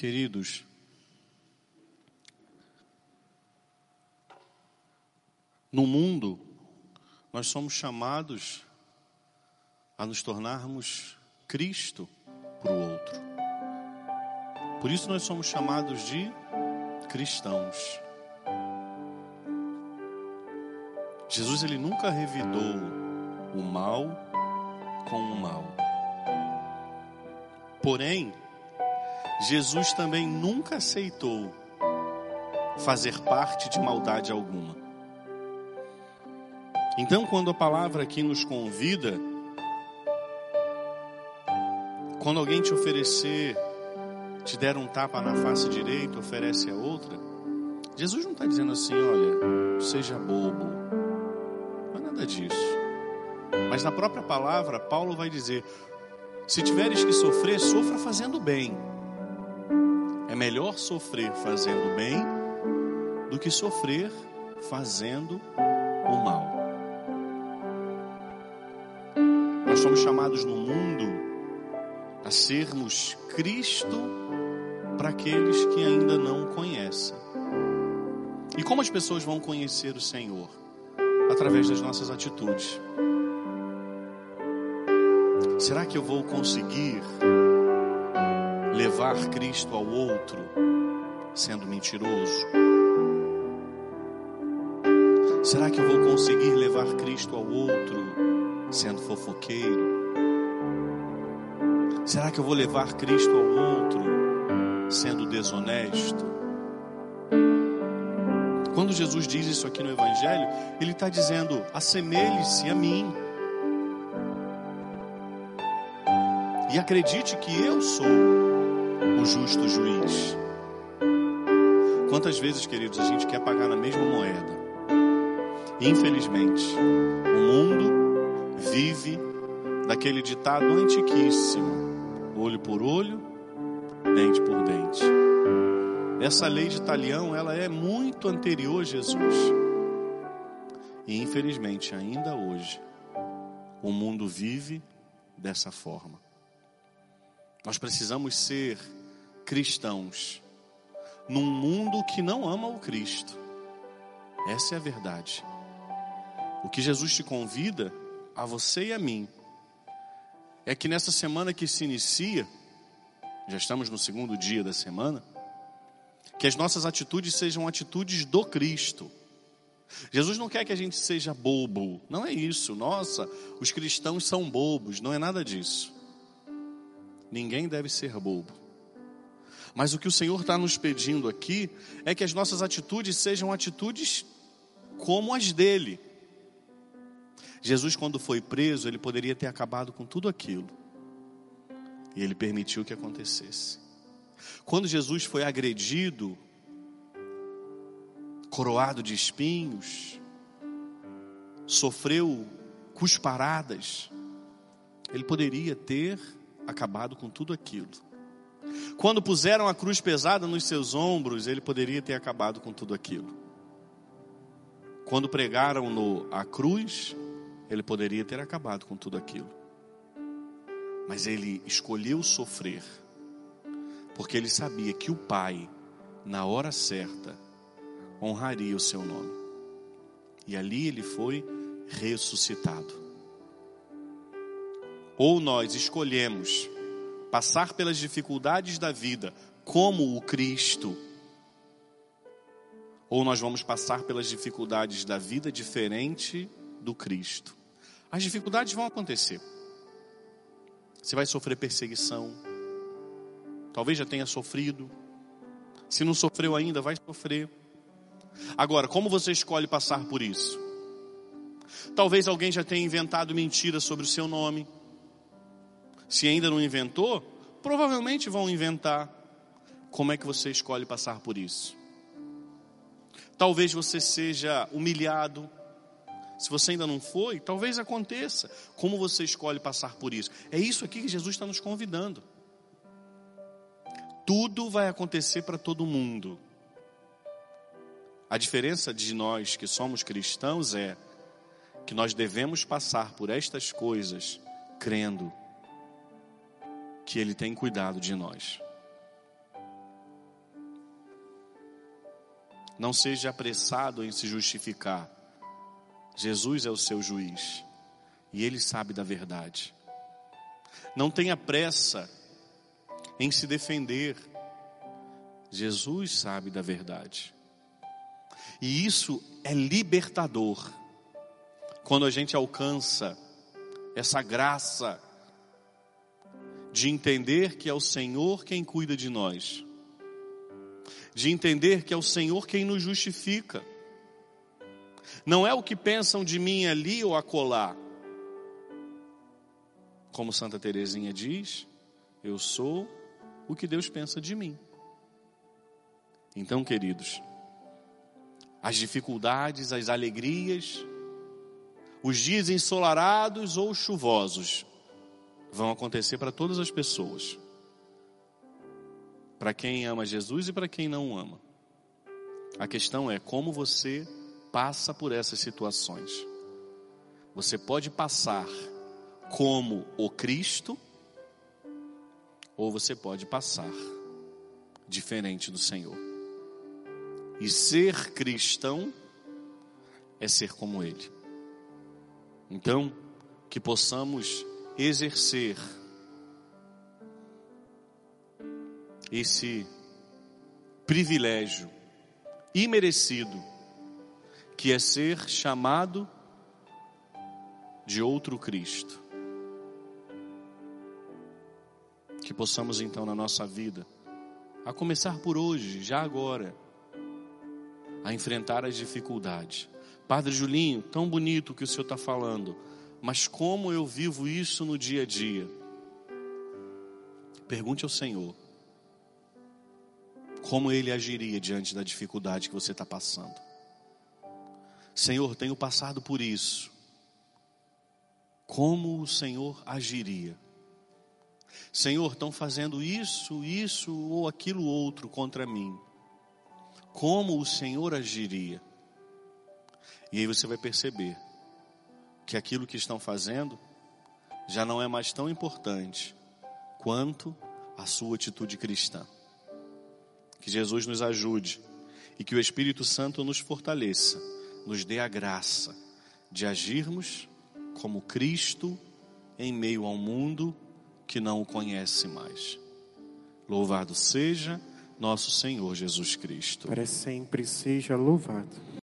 Queridos, no mundo, nós somos chamados a nos tornarmos Cristo para o outro. Por isso nós somos chamados de cristãos. Jesus ele nunca revidou o mal com o mal. Porém, Jesus também nunca aceitou fazer parte de maldade alguma. Então, quando a palavra aqui nos convida, quando alguém te oferecer, te der um tapa na face direita, oferece a outra, Jesus não está dizendo assim, olha, seja bobo. Não é nada disso. Mas na própria palavra, Paulo vai dizer: se tiveres que sofrer, sofra fazendo bem. Melhor sofrer fazendo bem do que sofrer fazendo o mal. Nós somos chamados no mundo a sermos Cristo para aqueles que ainda não conhecem. E como as pessoas vão conhecer o Senhor? Através das nossas atitudes. Será que eu vou conseguir levar Cristo ao outro sendo mentiroso? Será que eu vou conseguir levar Cristo ao outro sendo fofoqueiro? Será que eu vou levar Cristo ao outro sendo desonesto? Quando Jesus diz isso aqui no Evangelho, Ele está dizendo: assemelhe-se a mim. E acredite que eu sou o justo juiz. Quantas vezes, queridos, a gente quer pagar na mesma moeda? Infelizmente, o mundo vive daquele ditado antiquíssimo: olho por olho, dente por dente. Essa lei de talião, ela é muito anterior a Jesus. E infelizmente, ainda hoje, o mundo vive dessa forma. Nós precisamos ser cristãos num mundo que não ama o Cristo. Essa é a verdade. O que Jesus te convida, a você e a mim, é que nessa semana que se inicia, já estamos no segundo dia da semana, que as nossas atitudes sejam atitudes do Cristo. Jesus não quer que a gente seja bobo, não é isso. Nossa, os cristãos são bobos, não é nada disso. Ninguém deve ser bobo. Mas o que o Senhor está nos pedindo aqui é que as nossas atitudes sejam atitudes como as dele. Jesus, quando foi preso, ele poderia ter acabado com tudo aquilo. E ele permitiu que acontecesse. Quando Jesus foi agredido, coroado de espinhos, sofreu cusparadas, ele poderia ter acabado com tudo aquilo. Quando puseram a cruz pesada nos seus ombros, ele poderia ter acabado com tudo aquilo. Quando pregaram no a cruz, ele poderia ter acabado com tudo aquilo. Mas ele escolheu sofrer, porque ele sabia que o Pai, na hora certa, honraria o seu nome. E ali ele foi ressuscitado. Ou nós escolhemos passar pelas dificuldades da vida como o Cristo, ou nós vamos passar pelas dificuldades da vida diferente do Cristo. As dificuldades vão acontecer. Você vai sofrer perseguição. Talvez já tenha sofrido. Se não sofreu ainda, vai sofrer. Agora, como você escolhe passar por isso? Talvez alguém já tenha inventado mentiras sobre o seu nome. Se ainda não inventou, provavelmente vão inventar. Como é que você escolhe passar por isso? Talvez você seja humilhado. Se você ainda não foi, talvez aconteça. Como você escolhe passar por isso? É isso aqui que Jesus está nos convidando. Tudo vai acontecer para todo mundo. A diferença de nós que somos cristãos é que nós devemos passar por estas coisas crendo que Ele tem cuidado de nós. Não seja apressado em se justificar. Jesus é o seu juiz e Ele sabe da verdade. Não tenha pressa em se defender. Jesus sabe da verdade. E isso é libertador. Quando a gente alcança essa graça de entender que é o Senhor quem cuida de nós, de entender que é o Senhor quem nos justifica. Não é o que pensam de mim ali ou acolá. Como Santa Teresinha diz, eu sou o que Deus pensa de mim. Então, queridos, as dificuldades, as alegrias, os dias ensolarados ou chuvosos vão acontecer para todas as pessoas. Para quem ama Jesus e para quem não ama. A questão é como você passa por essas situações. Você pode passar como o Cristo, ou você pode passar diferente do Senhor. E ser cristão é ser como Ele. Então, que possamos exercer esse privilégio imerecido que é ser chamado de outro Cristo. Que possamos então na nossa vida, a começar por hoje, já agora, a enfrentar as dificuldades. Padre Julinho, tão bonito que o senhor está falando, mas como eu vivo isso no dia a dia? Pergunte ao Senhor como ele agiria diante da dificuldade que você está passando. Senhor, tenho passado por isso. Como o Senhor agiria? Senhor, estão fazendo isso, isso ou aquilo outro contra mim. Como o Senhor agiria? E aí você vai perceber que aquilo que estão fazendo já não é mais tão importante quanto a sua atitude cristã. Que Jesus nos ajude e que o Espírito Santo nos fortaleça, nos dê a graça de agirmos como Cristo em meio ao mundo que não o conhece mais. Louvado seja nosso Senhor Jesus Cristo. Para sempre seja louvado.